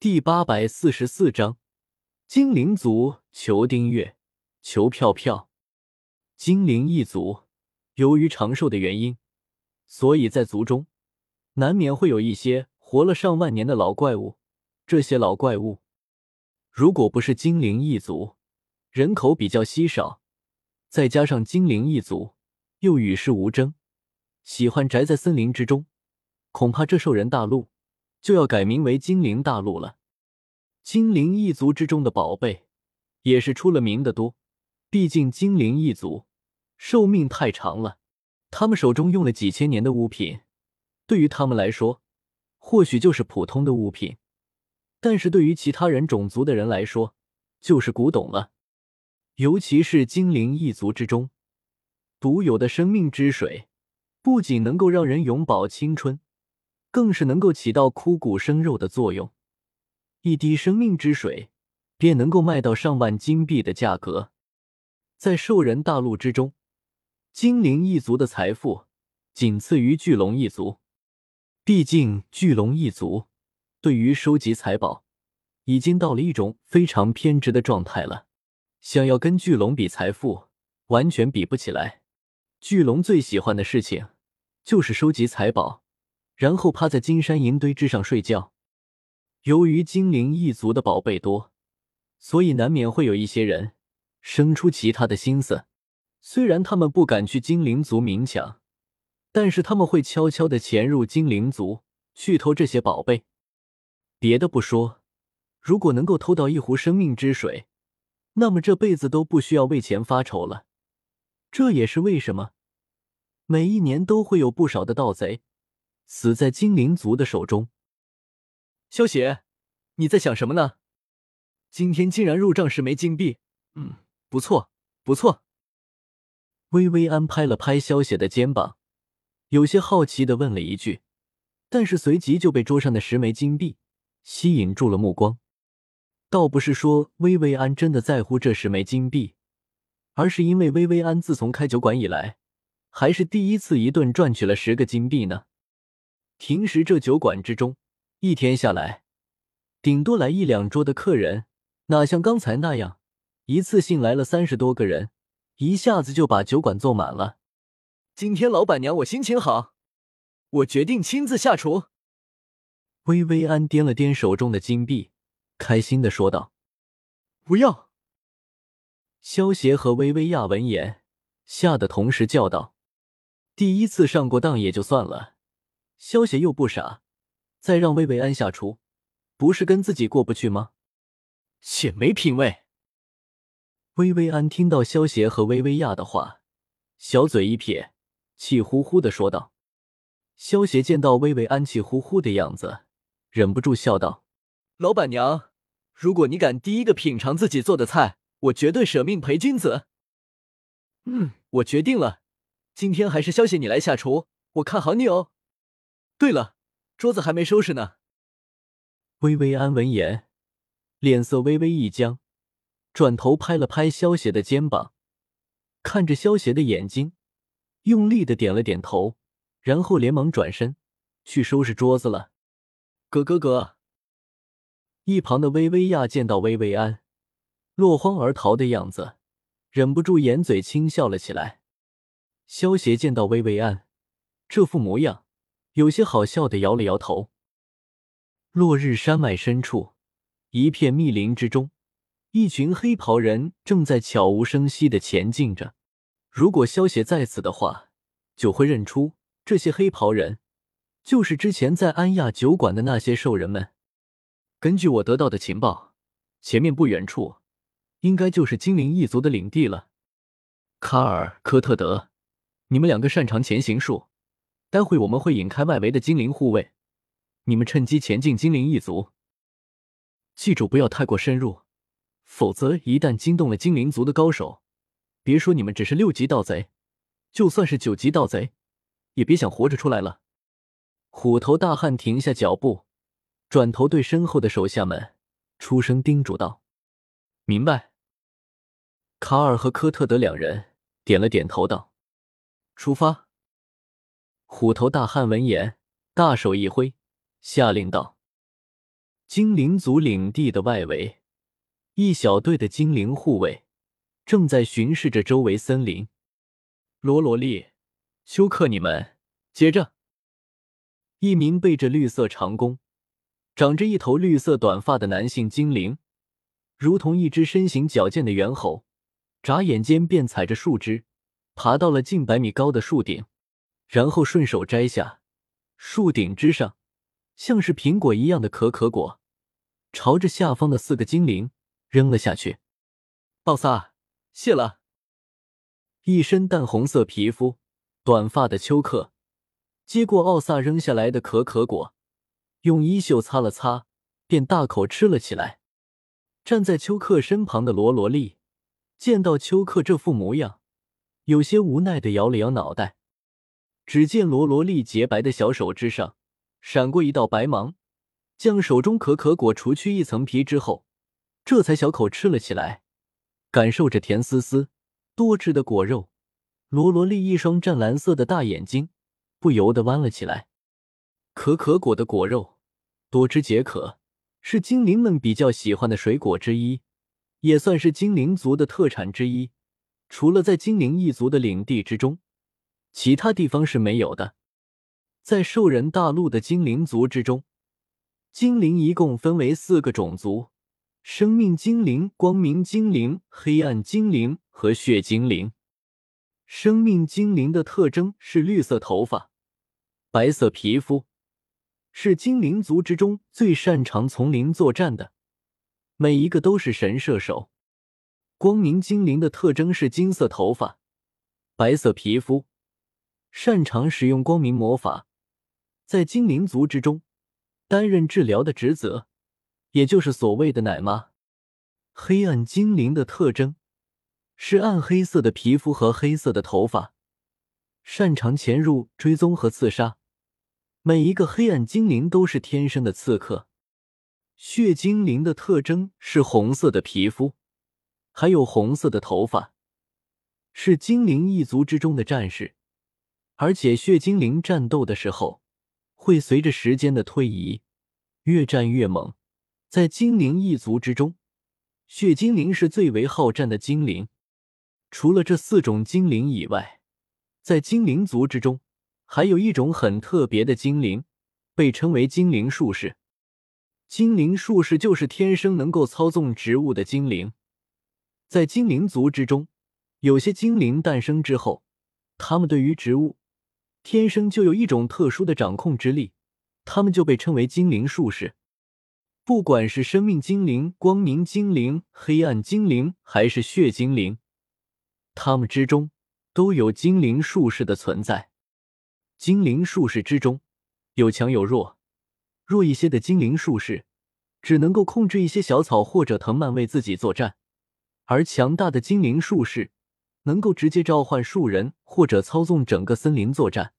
第八百四十四章，精灵族求订阅，求票票。精灵一族由于长寿的原因，所以在族中难免会有一些活了上万年的老怪物。这些老怪物，如果不是精灵一族，人口比较稀少，再加上精灵一族又与世无争，喜欢宅在森林之中，恐怕这兽人大陆。就要改名为精灵大陆了。精灵一族之中的宝贝也是出了名的多，毕竟精灵一族寿命太长了，他们手中用了几千年的物品，对于他们来说或许就是普通的物品，但是对于其他人种族的人来说就是古董了。尤其是精灵一族之中独有的生命之水，不仅能够让人永葆青春。更是能够起到枯骨生肉的作用，一滴生命之水便能够卖到上万金币的价格。在兽人大陆之中，精灵一族的财富仅次于巨龙一族。毕竟巨龙一族对于收集财宝已经到了一种非常偏执的状态了，想要跟巨龙比财富，完全比不起来。巨龙最喜欢的事情就是收集财宝。然后趴在金山银堆之上睡觉。由于精灵一族的宝贝多，所以难免会有一些人生出其他的心思。虽然他们不敢去精灵族明抢，但是他们会悄悄的潜入精灵族去偷这些宝贝。别的不说，如果能够偷到一壶生命之水，那么这辈子都不需要为钱发愁了。这也是为什么每一年都会有不少的盗贼。死在精灵族的手中。萧邪，你在想什么呢？今天竟然入账十枚金币，嗯，不错，不错。薇薇安拍了拍萧邪的肩膀，有些好奇的问了一句，但是随即就被桌上的十枚金币吸引住了目光。倒不是说薇薇安真的在乎这十枚金币，而是因为薇薇安自从开酒馆以来，还是第一次一顿赚取了十个金币呢。平时这酒馆之中，一天下来，顶多来一两桌的客人，哪像刚才那样，一次性来了三十多个人，一下子就把酒馆坐满了。今天老板娘我心情好，我决定亲自下厨。薇薇安掂了掂手中的金币，开心的说道：“不要！”萧协和薇薇亚闻言，吓得同时叫道：“第一次上过当也就算了。”萧邪又不傻，再让薇薇安下厨，不是跟自己过不去吗？且没品味。薇薇安听到萧邪和薇薇亚的话，小嘴一撇，气呼呼的说道。萧邪见到薇薇安气呼呼的样子，忍不住笑道：“老板娘，如果你敢第一个品尝自己做的菜，我绝对舍命陪君子。”嗯，我决定了，今天还是萧邪你来下厨，我看好你哦。对了，桌子还没收拾呢。薇薇安闻言，脸色微微一僵，转头拍了拍萧邪的肩膀，看着萧邪的眼睛，用力的点了点头，然后连忙转身去收拾桌子了。哥哥哥，一旁的薇薇亚见到薇薇安落荒而逃的样子，忍不住掩嘴轻笑了起来。萧邪见到薇薇安这副模样。有些好笑的摇了摇头。落日山脉深处，一片密林之中，一群黑袍人正在悄无声息的前进着。如果萧邪在此的话，就会认出这些黑袍人就是之前在安亚酒馆的那些兽人们。根据我得到的情报，前面不远处应该就是精灵一族的领地了。卡尔、科特德，你们两个擅长前行术。待会我们会引开外围的精灵护卫，你们趁机前进精灵一族。记住不要太过深入，否则一旦惊动了精灵族的高手，别说你们只是六级盗贼，就算是九级盗贼，也别想活着出来了。虎头大汉停下脚步，转头对身后的手下们出声叮嘱道：“明白。”卡尔和科特德两人点了点头，道：“出发。”虎头大汉闻言，大手一挥，下令道：“精灵族领地的外围，一小队的精灵护卫正在巡视着周围森林。罗罗莉、休克，你们接着。一名背着绿色长弓、长着一头绿色短发的男性精灵，如同一只身形矫健的猿猴，眨眼间便踩着树枝，爬到了近百米高的树顶，然后顺手摘下树顶之上像是苹果一样的可可果。朝着下方的四个精灵扔了下去。奥萨，谢了。一身淡红色皮肤、短发的丘克接过奥萨扔下来的可可果，用衣袖擦了擦，便大口吃了起来。站在丘克身旁的罗罗莉见到丘克这副模样，有些无奈的摇了摇脑袋。只见罗罗莉洁白的小手之上闪过一道白芒。将手中可可果除去一层皮之后，这才小口吃了起来，感受着甜丝丝、多汁的果肉。罗罗莉一双湛蓝色的大眼睛不由得弯了起来。可可果的果肉多汁解渴，是精灵们比较喜欢的水果之一，也算是精灵族的特产之一。除了在精灵一族的领地之中，其他地方是没有的。在兽人大陆的精灵族之中。精灵一共分为四个种族：生命精灵、光明精灵、黑暗精灵和血精灵。生命精灵的特征是绿色头发、白色皮肤，是精灵族之中最擅长丛林作战的，每一个都是神射手。光明精灵的特征是金色头发、白色皮肤，擅长使用光明魔法，在精灵族之中。担任治疗的职责，也就是所谓的奶妈。黑暗精灵的特征是暗黑色的皮肤和黑色的头发，擅长潜入、追踪和刺杀。每一个黑暗精灵都是天生的刺客。血精灵的特征是红色的皮肤，还有红色的头发，是精灵一族之中的战士，而且血精灵战斗的时候。会随着时间的推移越战越猛，在精灵一族之中，血精灵是最为好战的精灵。除了这四种精灵以外，在精灵族之中，还有一种很特别的精灵，被称为精灵术士。精灵术士就是天生能够操纵植物的精灵。在精灵族之中，有些精灵诞生之后，他们对于植物。天生就有一种特殊的掌控之力，他们就被称为精灵术士。不管是生命精灵、光明精灵、黑暗精灵，还是血精灵，他们之中都有精灵术士的存在。精灵术士之中有强有弱，弱一些的精灵术士只能够控制一些小草或者藤蔓为自己作战，而强大的精灵术士能够直接召唤树人或者操纵整个森林作战。